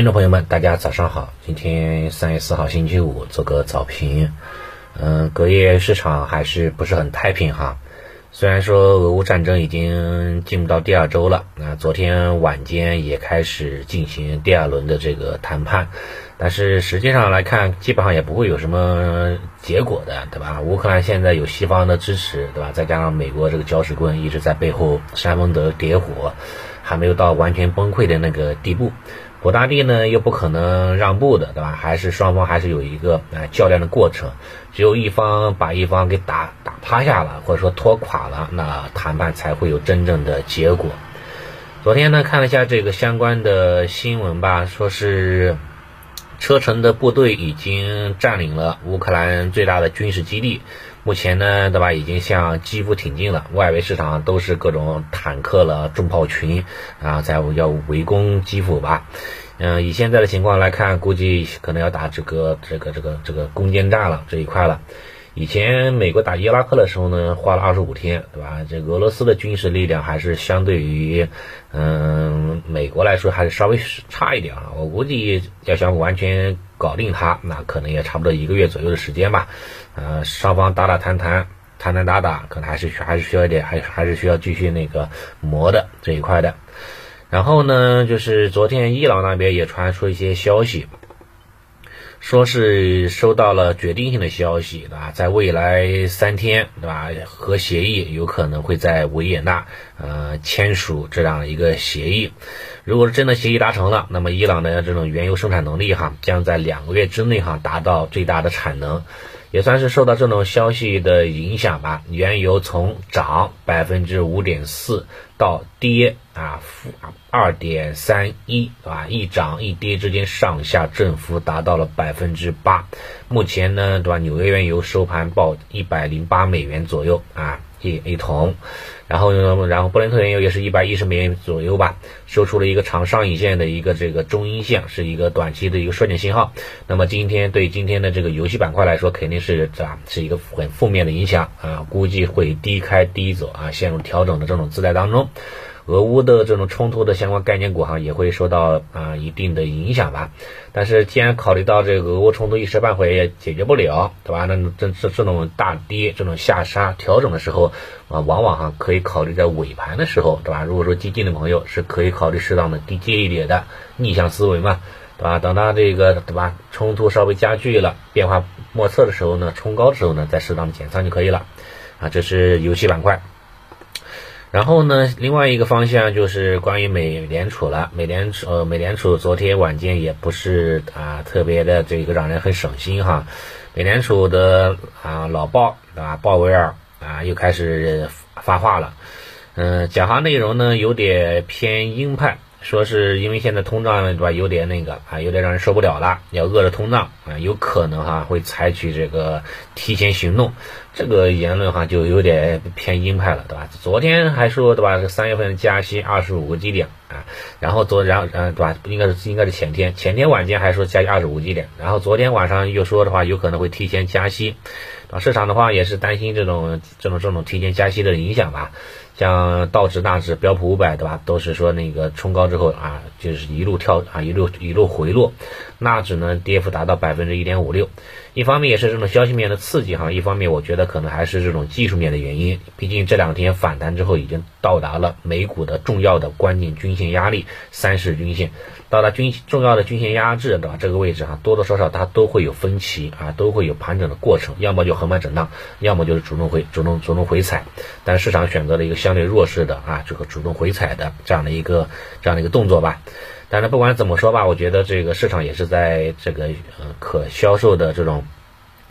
听众朋友们，大家早上好，今天三月四号星期五，做个早评。嗯，隔夜市场还是不是很太平哈。虽然说俄乌战争已经进入到第二周了，那昨天晚间也开始进行第二轮的这个谈判，但是实际上来看，基本上也不会有什么结果的，对吧？乌克兰现在有西方的支持，对吧？再加上美国这个搅屎棍一直在背后煽风点火，还没有到完全崩溃的那个地步。普大帝呢又不可能让步的，对吧？还是双方还是有一个呃较量的过程，只有一方把一方给打打趴下了，或者说拖垮了，那谈判才会有真正的结果。昨天呢看了一下这个相关的新闻吧，说是车臣的部队已经占领了乌克兰最大的军事基地。目前呢，对吧？已经向基辅挺进了，外围市场都是各种坦克了、重炮群啊，在要围攻基辅吧。嗯，以现在的情况来看，估计可能要打这个、这个、这个、这个攻坚战了这一块了。以前美国打伊拉克的时候呢，花了二十五天，对吧？这俄罗斯的军事力量还是相对于嗯美国来说还是稍微差一点啊。我估计要想完全搞定它，那可能也差不多一个月左右的时间吧。呃，双方打打谈谈，谈谈打打，可能还是还是需要一点，还还是需要继续那个磨的这一块的。然后呢，就是昨天伊朗那边也传出一些消息。说是收到了决定性的消息，对吧？在未来三天，对吧？核协议有可能会在维也纳，呃，签署这样一个协议。如果是真的协议达成了，那么伊朗的这种原油生产能力哈，将在两个月之内哈达到最大的产能。也算是受到这种消息的影响吧，原油从涨百分之五点四到跌啊负二点三一啊，一涨一跌之间上下振幅达到了百分之八。目前呢，对吧？纽约原油收盘报一百零八美元左右啊。一一桶，然后呢，然后布伦特原油也是一百一十美元左右吧，收出了一个长上影线的一个这个中阴线，是一个短期的一个衰减信号。那么今天对今天的这个游戏板块来说，肯定是啊是一个很负面的影响啊，估计会低开低走啊，陷入调整的这种姿态当中。俄乌的这种冲突的相关概念股哈也会受到啊一定的影响吧，但是既然考虑到这个俄乌冲突一时半会也解决不了，对吧？那这这这种大跌、这种下杀调整的时候啊，往往哈可以考虑在尾盘的时候，对吧？如果说激进的朋友是可以考虑适当的低阶一点的逆向思维嘛，对吧？等到这个对吧冲突稍微加剧了、变化莫测的时候呢，冲高的时候呢，再适当的减仓就可以了啊。这是游戏板块。然后呢，另外一个方向就是关于美联储了。美联储呃，美联储昨天晚间也不是啊特别的这个让人很省心哈。美联储的啊老鲍啊，鲍威尔啊又开始发话了。嗯，讲话内容呢有点偏鹰派。说是因为现在通胀对吧，有点那个啊，有点让人受不了了，要遏制通胀啊，有可能哈会采取这个提前行动，这个言论哈就有点偏鹰派了，对吧？昨天还说对吧，三月份加息二十五个基点啊，然后昨然后嗯对吧，应该是应该是前天，前天晚间还说加息二十五基点，然后昨天晚上又说的话有可能会提前加息，啊，市场的话也是担心这种这种这种提前加息的影响吧。像道指、纳指、标普五百，对吧？都是说那个冲高之后啊，就是一路跳啊，一路一路回落。纳指呢，跌幅达到百分之一点五六。一方面也是这种消息面的刺激哈，一方面我觉得可能还是这种技术面的原因。毕竟这两天反弹之后，已经到达了美股的重要的关键均线压力三十均线，到达均重要的均线压制对吧？这个位置哈，多多少少它都会有分歧啊，都会有盘整的过程，要么就横盘震荡，要么就是主动回主动主动回踩。但市场选择了一个相对弱势的啊，这个主动回踩的这样的一个这样的一个动作吧。但是不管怎么说吧，我觉得这个市场也是在这个呃可销售的这种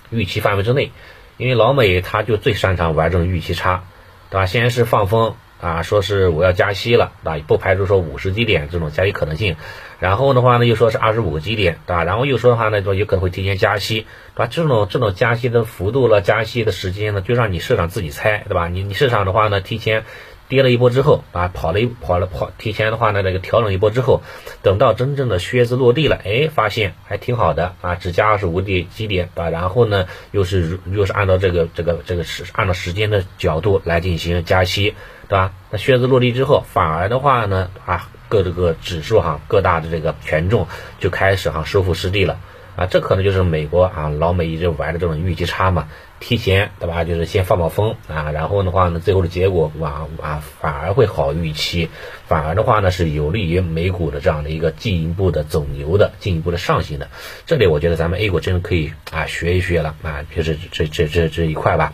预期范围之内，因为老美他就最擅长玩这种预期差，对吧？先是放风啊，说是我要加息了，对吧？不排除说五十基点这种加息可能性，然后的话呢又说是二十五个基点，对吧？然后又说的话呢说有可能会提前加息，对吧？这种这种加息的幅度了，加息的时间呢，就让你市场自己猜，对吧？你你市场的话呢提前。跌了一波之后啊，跑了一跑了跑，提前的话呢，那个调整一波之后，等到真正的靴子落地了，哎，发现还挺好的啊，只加二十五点基点啊，然后呢，又是又是按照这个这个这个时按照时间的角度来进行加息，对吧？那靴子落地之后，反而的话呢啊，各这个指数哈，各大的这个权重就开始哈收复失地了。啊，这可能就是美国啊，老美一直玩的这种预期差嘛，提前对吧？就是先放放风啊，然后的话呢，最后的结果啊啊反而会好预期，反而的话呢是有利于美股的这样的一个进一步的走牛的，进一步的上行的。这里我觉得咱们 A 股真的可以啊学一学了啊，就是这这这这一块吧，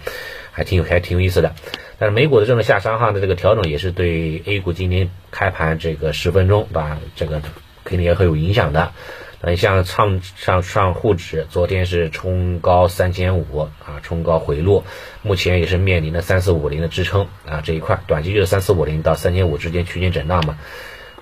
还挺有还挺有意思的。但是美股的这种下杀哈的这个调整也是对 A 股今天开盘这个十分钟对吧？这个肯定也会有影响的。嗯，像上上上沪指昨天是冲高三千五啊，冲高回落，目前也是面临着三四五零的支撑啊这一块，短期就是三四五零到三千五之间区间震荡嘛。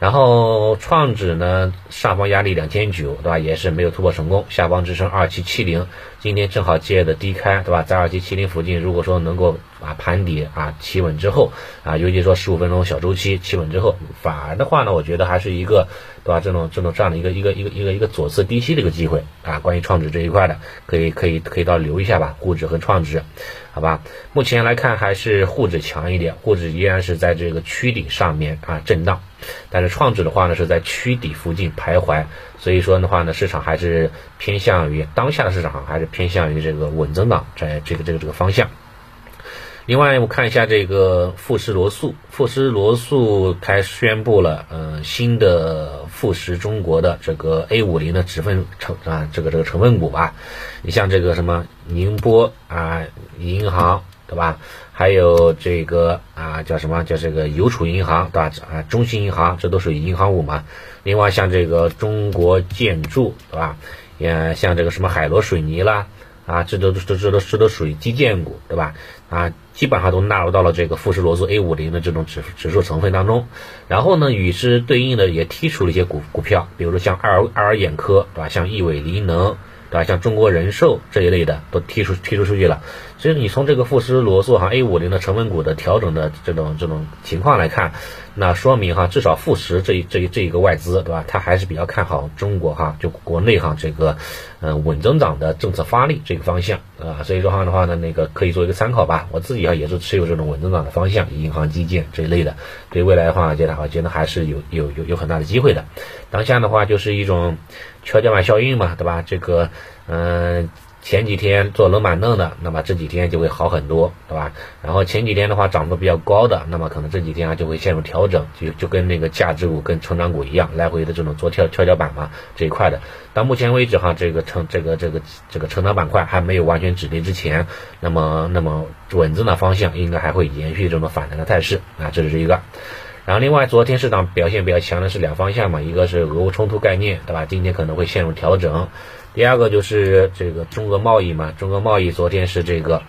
然后创指呢，上方压力两千九，对吧？也是没有突破成功，下方支撑二七七零，今天正好借的低开，对吧？在二七七零附近，如果说能够啊盘底啊企稳之后啊，尤其说十五分钟小周期企稳之后，反而的话呢，我觉得还是一个对吧？这种这种这样的一个一个一个一个一个左侧低吸的一个机会啊。关于创指这一块的，可以可以可以到留一下吧，沪指和创指，好吧？目前来看还是沪指强一点，沪指依然是在这个区顶上面啊震荡。但是创指的话呢，是在区底附近徘徊，所以说的话呢，市场还是偏向于当下的市场还是偏向于这个稳增长，在这个这个这个方向。另外，我看一下这个富时罗素，富时罗素开宣布了，嗯，新的富时中国的这个 A 五零的指分成啊，这个这个成分股吧，你像这个什么宁波啊银行。对吧？还有这个叫什么？叫这个邮储银行，对吧？啊，中信银行，这都属于银行股嘛。另外像这个中国建筑，对吧？也像这个什么海螺水泥啦，啊，这都这这都这都属于基建股，对吧？啊，基本上都纳入到了这个富时罗素 A 五零的这种指指数成分当中。然后呢，与之对应的也剔除了一些股股票，比如说像爱尔爱尔眼科，对吧？像亿纬锂能。对吧？像中国人寿这一类的都剔出剔出数据了，所以你从这个富时罗素哈 A 五零的成分股的调整的这种这种情况来看，那说明哈至少富时这一这一这一个外资对吧？它还是比较看好中国哈，就国内哈这个嗯稳增长的政策发力这个方向啊，所以说话的话呢，那个可以做一个参考吧。我自己啊也是持有这种稳增长的方向，银行基建这一类的，对未来的话，觉得我觉得还是有有有有很大的机会的。当下的话就是一种。跷跷板效应嘛，对吧？这个，嗯，前几天做冷板凳的，那么这几天就会好很多，对吧？然后前几天的话涨得比较高的，那么可能这几天啊就会陷入调整，就就跟那个价值股跟成长股一样，来回的这种做跳跷跷板嘛这一块的。到目前为止哈，这个成这个这个这个成长板块还没有完全止跌之前，那么那么稳增的方向应该还会延续这种反弹的态势啊，这是一个。然后，另外，昨天市场表现比较强的是两方向嘛，一个是俄乌冲突概念，对吧？今天可能会陷入调整。第二个就是这个中俄贸易嘛，中俄贸易昨天是这个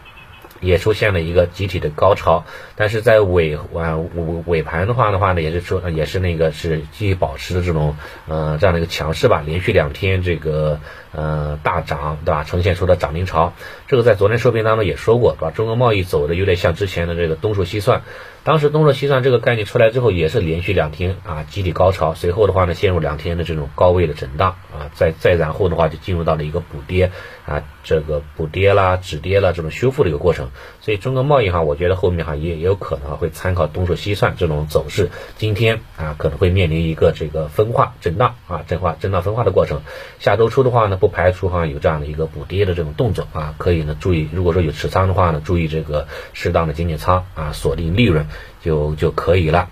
也出现了一个集体的高潮，但是在尾晚尾尾盘的话的话呢，也是说也是那个是继续保持的这种呃这样的一个强势吧，连续两天这个呃大涨，对吧？呈现出的涨停潮，这个在昨天收评当中也说过，对吧？中俄贸易走的有点像之前的这个东数西算。当时东热西算这个概念出来之后，也是连续两天啊集体高潮，随后的话呢陷入两天的这种高位的震荡啊，再再然后的话就进入到了一个补跌啊，这个补跌啦、止跌啦这种修复的一个过程。所以中国贸易哈，我觉得后面哈也也有可能会参考东数西算这种走势，今天啊可能会面临一个这个分化震荡啊震化震荡分化的过程。下周初的话呢，不排除哈有这样的一个补跌的这种动作啊，可以呢注意，如果说有持仓的话呢，注意这个适当的减减仓啊，锁定利润。就就可以了，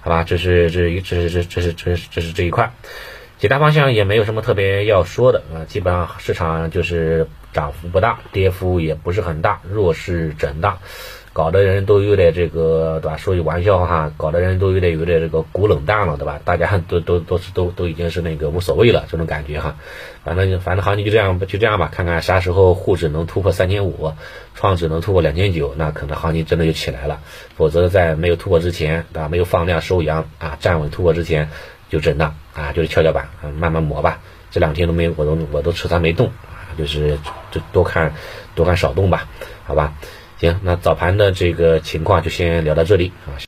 好吧？这是这一这是这这是这是这是这一块，其他方向也没有什么特别要说的啊，基本上市场就是涨幅不大，跌幅也不是很大，弱势震荡。搞的人都有点这个，对吧？说句玩笑哈，搞的人都有点有点这个股冷淡了，对吧？大家都都都是都都已经是那个无所谓了，这种感觉哈。反正反正行情就这样就这样吧，看看啥时候沪指能突破三千五，创指能突破两千九，那可能行情真的就起来了。否则在没有突破之前，对吧？没有放量收阳啊，站稳突破之前就震荡啊，就是跷跷板啊，慢慢磨吧。这两天都没有我都我都持仓没动啊，就是就多看多看少动吧，好吧。行，那早盘的这个情况就先聊到这里啊。